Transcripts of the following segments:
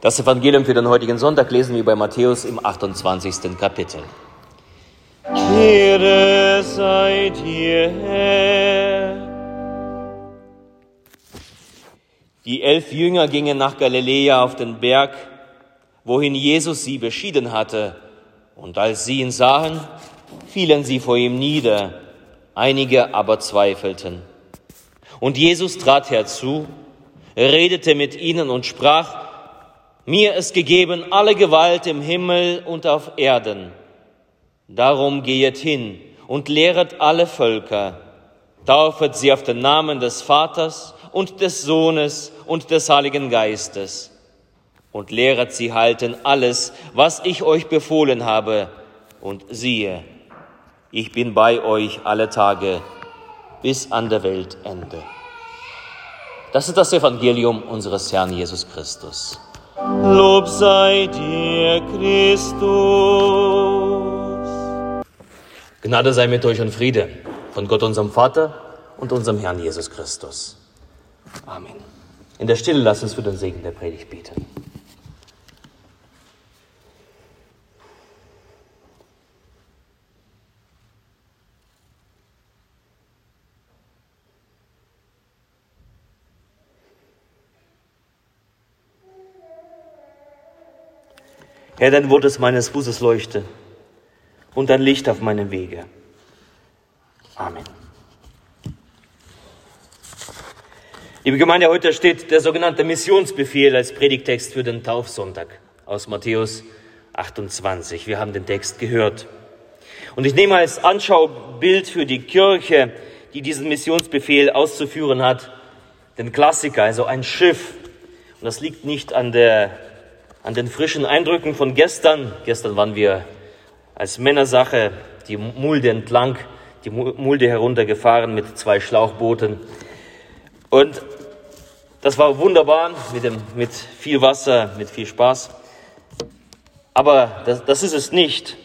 Das Evangelium für den heutigen Sonntag lesen wir bei Matthäus im 28. Kapitel. Ehre sei dir, Herr. Die elf Jünger gingen nach Galiläa auf den Berg, wohin Jesus sie beschieden hatte. Und als sie ihn sahen, fielen sie vor ihm nieder, einige aber zweifelten. Und Jesus trat herzu, redete mit ihnen und sprach, mir ist gegeben alle Gewalt im Himmel und auf Erden. Darum gehet hin und lehret alle Völker, taufet sie auf den Namen des Vaters und des Sohnes und des Heiligen Geistes und lehret sie halten alles, was ich euch befohlen habe. Und siehe, ich bin bei euch alle Tage bis an der Weltende. Das ist das Evangelium unseres Herrn Jesus Christus. Lob sei dir, Christus. Gnade sei mit euch und Friede von Gott, unserem Vater und unserem Herrn Jesus Christus. Amen. In der Stille lasst uns für den Segen der Predigt beten. Herr, dein Wort ist meines Fußes Leuchte und dein Licht auf meinem Wege. Amen. Liebe Gemeinde, heute steht der sogenannte Missionsbefehl als Predigtext für den Taufsonntag aus Matthäus 28. Wir haben den Text gehört. Und ich nehme als Anschaubild für die Kirche, die diesen Missionsbefehl auszuführen hat, den Klassiker, also ein Schiff. Und das liegt nicht an der an den frischen Eindrücken von gestern. Gestern waren wir als Männersache die Mulde entlang, die Mulde heruntergefahren mit zwei Schlauchbooten. Und das war wunderbar mit, dem, mit viel Wasser, mit viel Spaß. Aber das, das ist es nicht,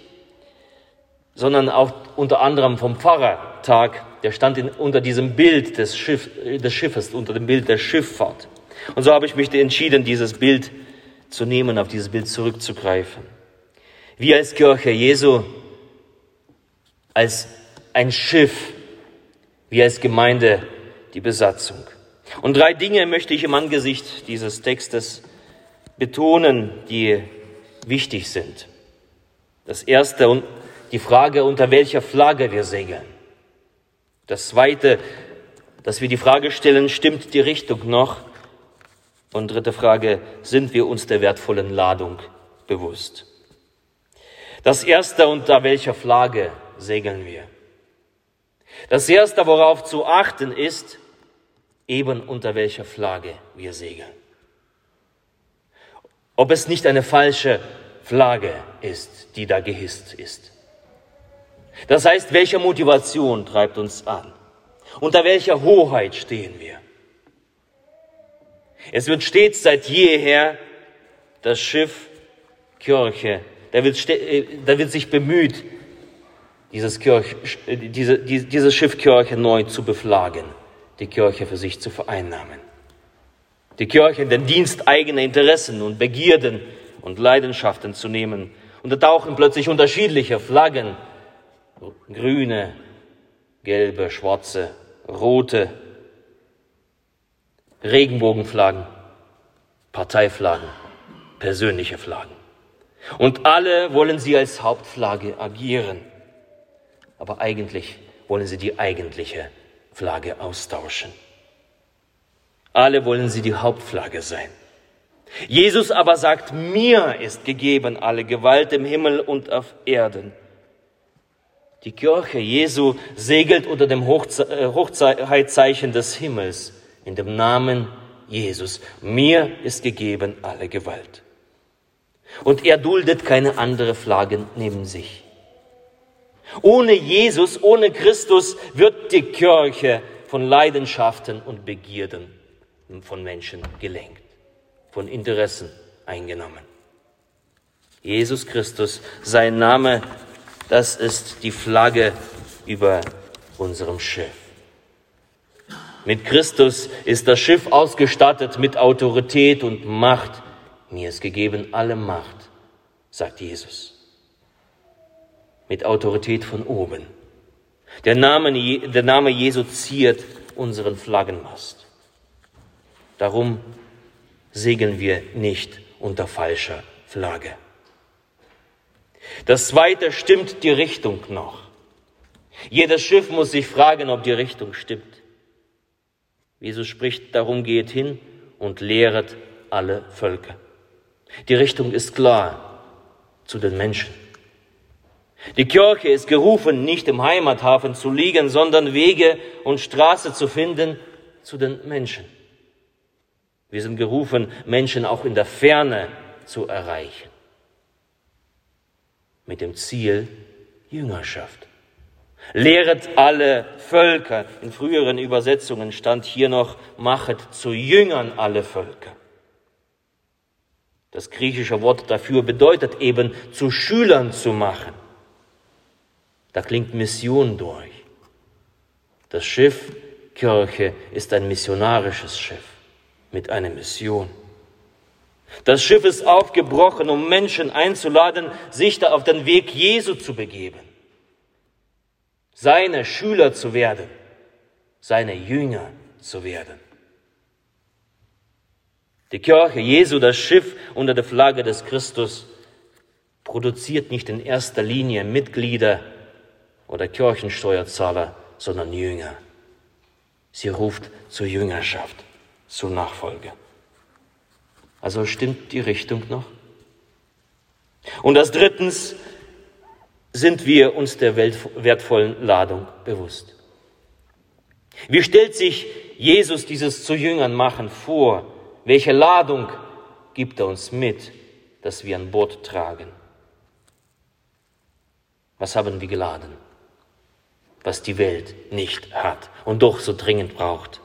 sondern auch unter anderem vom Pfarrertag, der stand in, unter diesem Bild des, Schiff, des Schiffes, unter dem Bild der Schifffahrt. Und so habe ich mich entschieden, dieses Bild zu nehmen, auf dieses Bild zurückzugreifen. Wir als Kirche Jesu, als ein Schiff, wir als Gemeinde die Besatzung. Und drei Dinge möchte ich im Angesicht dieses Textes betonen, die wichtig sind. Das erste, die Frage, unter welcher Flagge wir segeln. Das zweite, dass wir die Frage stellen, stimmt die Richtung noch? Und dritte Frage, sind wir uns der wertvollen Ladung bewusst? Das erste, unter welcher Flagge segeln wir? Das erste, worauf zu achten ist, eben unter welcher Flagge wir segeln. Ob es nicht eine falsche Flagge ist, die da gehisst ist. Das heißt, welche Motivation treibt uns an? Unter welcher Hoheit stehen wir? Es wird stets seit jeher das Schiff Kirche, da wird, äh, da wird sich bemüht, dieses, Kirche, äh, diese, dieses Schiff Kirche neu zu beflagen, die Kirche für sich zu vereinnahmen. Die Kirche in den Dienst eigener Interessen und Begierden und Leidenschaften zu nehmen. Und da tauchen plötzlich unterschiedliche Flaggen, grüne, gelbe, schwarze, rote, Regenbogenflaggen, Parteiflaggen, persönliche Flaggen. Und alle wollen sie als Hauptflagge agieren. Aber eigentlich wollen sie die eigentliche Flagge austauschen. Alle wollen sie die Hauptflagge sein. Jesus aber sagt, mir ist gegeben alle Gewalt im Himmel und auf Erden. Die Kirche Jesu segelt unter dem äh, Hochzeitzeichen des Himmels in dem Namen Jesus. Mir ist gegeben alle Gewalt. Und er duldet keine andere Flagge neben sich. Ohne Jesus, ohne Christus wird die Kirche von Leidenschaften und Begierden von Menschen gelenkt, von Interessen eingenommen. Jesus Christus, sein Name, das ist die Flagge über unserem Schiff. Mit Christus ist das Schiff ausgestattet mit Autorität und Macht, Mir ist gegeben alle Macht, sagt Jesus. Mit Autorität von oben. Der Name, der Name Jesu ziert unseren Flaggenmast. Darum segeln wir nicht unter falscher Flagge. Das zweite stimmt die Richtung noch. Jedes Schiff muss sich fragen, ob die Richtung stimmt. Jesus spricht, darum geht hin und lehret alle Völker. Die Richtung ist klar zu den Menschen. Die Kirche ist gerufen, nicht im Heimathafen zu liegen, sondern Wege und Straße zu finden zu den Menschen. Wir sind gerufen, Menschen auch in der Ferne zu erreichen. Mit dem Ziel Jüngerschaft. Lehret alle Völker. In früheren Übersetzungen stand hier noch, machet zu Jüngern alle Völker. Das griechische Wort dafür bedeutet eben, zu Schülern zu machen. Da klingt Mission durch. Das Schiff Kirche ist ein missionarisches Schiff mit einer Mission. Das Schiff ist aufgebrochen, um Menschen einzuladen, sich da auf den Weg Jesu zu begeben seine Schüler zu werden, seine Jünger zu werden. Die Kirche Jesu, das Schiff unter der Flagge des Christus, produziert nicht in erster Linie Mitglieder oder Kirchensteuerzahler, sondern Jünger. Sie ruft zur Jüngerschaft, zur Nachfolge. Also stimmt die Richtung noch? Und das drittens, sind wir uns der wertvollen Ladung bewusst. Wie stellt sich Jesus dieses zu Jüngern machen vor? Welche Ladung gibt er uns mit, dass wir an Bord tragen? Was haben wir geladen? Was die Welt nicht hat und doch so dringend braucht.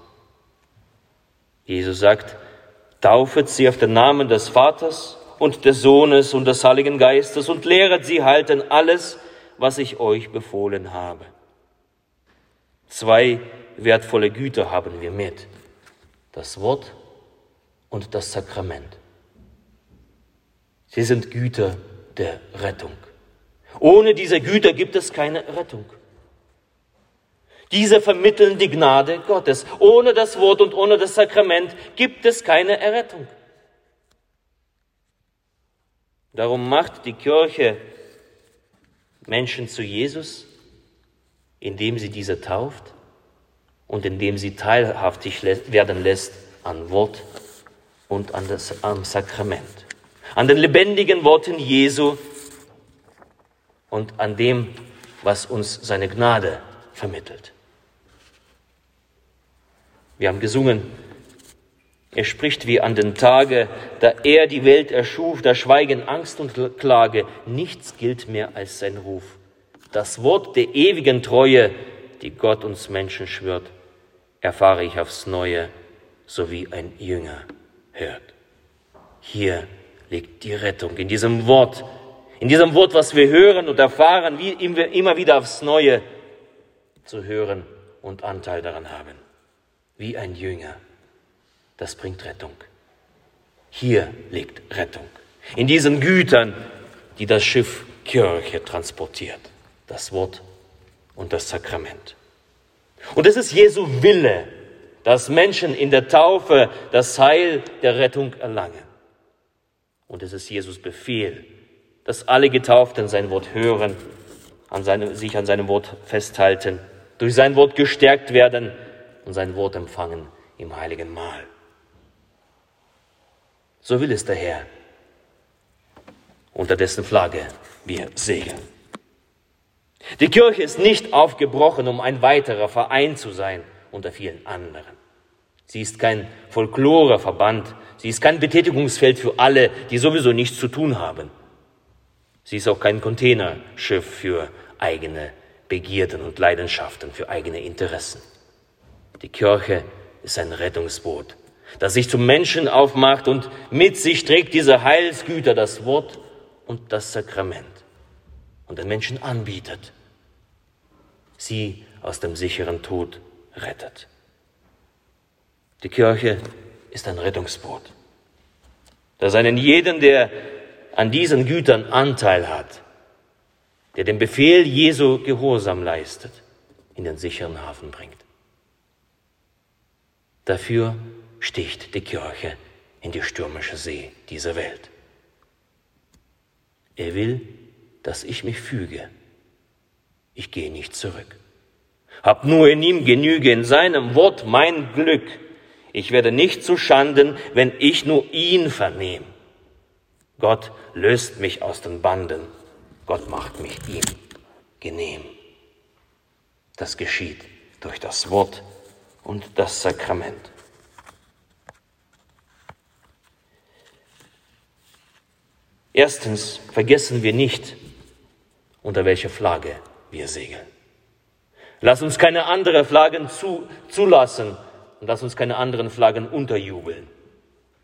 Jesus sagt, taufet sie auf den Namen des Vaters und des Sohnes und des Heiligen Geistes und lehret sie halten alles, was ich euch befohlen habe. Zwei wertvolle Güter haben wir mit. Das Wort und das Sakrament. Sie sind Güter der Rettung. Ohne diese Güter gibt es keine Rettung. Diese vermitteln die Gnade Gottes. Ohne das Wort und ohne das Sakrament gibt es keine Errettung. Darum macht die Kirche Menschen zu Jesus, indem sie diese tauft und indem sie teilhaftig werden lässt an Wort und an das, am Sakrament, an den lebendigen Worten Jesu und an dem, was uns seine Gnade vermittelt. Wir haben gesungen, er spricht wie an den Tage, da er die Welt erschuf, da schweigen Angst und Klage, nichts gilt mehr als sein Ruf. Das Wort der ewigen Treue, die Gott uns Menschen schwört, erfahre ich aufs Neue, so wie ein Jünger hört. Hier liegt die Rettung, in diesem Wort, in diesem Wort, was wir hören und erfahren, wie immer wieder aufs Neue zu hören und Anteil daran haben, wie ein Jünger das bringt Rettung. Hier liegt Rettung. In diesen Gütern, die das Schiff Kirche transportiert. Das Wort und das Sakrament. Und es ist Jesu Wille, dass Menschen in der Taufe das Heil der Rettung erlangen. Und es ist Jesus Befehl, dass alle Getauften sein Wort hören, an seine, sich an seinem Wort festhalten, durch sein Wort gestärkt werden und sein Wort empfangen im heiligen Mahl. So will es der Herr, unter dessen Flagge wir segeln. Die Kirche ist nicht aufgebrochen, um ein weiterer Verein zu sein unter vielen anderen. Sie ist kein Folkloreverband, sie ist kein Betätigungsfeld für alle, die sowieso nichts zu tun haben. Sie ist auch kein Containerschiff für eigene Begierden und Leidenschaften, für eigene Interessen. Die Kirche ist ein Rettungsboot das sich zum Menschen aufmacht und mit sich trägt diese Heilsgüter, das Wort und das Sakrament und den Menschen anbietet, sie aus dem sicheren Tod rettet. Die Kirche ist ein Rettungsboot. dass einen jeden, der an diesen Gütern Anteil hat, der dem Befehl Jesu Gehorsam leistet, in den sicheren Hafen bringt. Dafür sticht die Kirche in die stürmische See dieser Welt. Er will, dass ich mich füge. Ich gehe nicht zurück. Hab nur in ihm Genüge, in seinem Wort mein Glück. Ich werde nicht zu Schanden, wenn ich nur ihn vernehme. Gott löst mich aus den Banden. Gott macht mich ihm genehm. Das geschieht durch das Wort und das Sakrament. Erstens vergessen wir nicht, unter welcher Flagge wir segeln. Lass uns keine anderen Flaggen zu, zulassen und lass uns keine anderen Flaggen unterjubeln.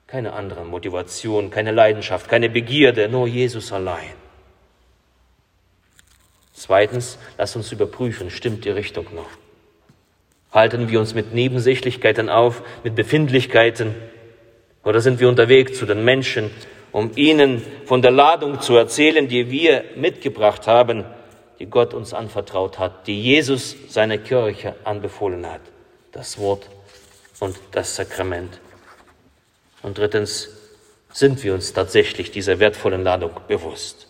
Keine andere Motivation, keine Leidenschaft, keine Begierde, nur Jesus allein. Zweitens, lass uns überprüfen, stimmt die Richtung noch? Halten wir uns mit Nebensächlichkeiten auf, mit Befindlichkeiten? Oder sind wir unterwegs zu den Menschen, um ihnen von der Ladung zu erzählen, die wir mitgebracht haben, die Gott uns anvertraut hat, die Jesus seiner Kirche anbefohlen hat, das Wort und das Sakrament. Und drittens, sind wir uns tatsächlich dieser wertvollen Ladung bewusst?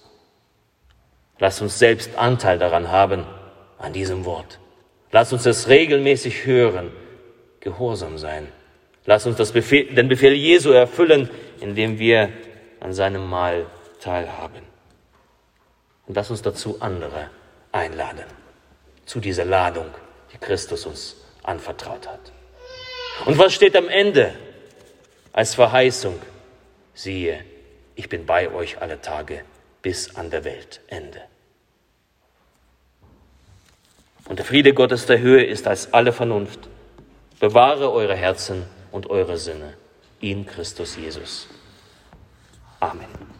Lass uns selbst Anteil daran haben, an diesem Wort. Lass uns es regelmäßig hören, gehorsam sein. Lass uns Befehl, den Befehl Jesu erfüllen, indem wir an seinem Mahl teilhaben. Und lass uns dazu andere einladen, zu dieser Ladung, die Christus uns anvertraut hat. Und was steht am Ende als Verheißung? Siehe, ich bin bei euch alle Tage bis an der Weltende. Und der Friede Gottes der Höhe ist als alle Vernunft. Bewahre eure Herzen und eure Sinne in Christus Jesus. Amen.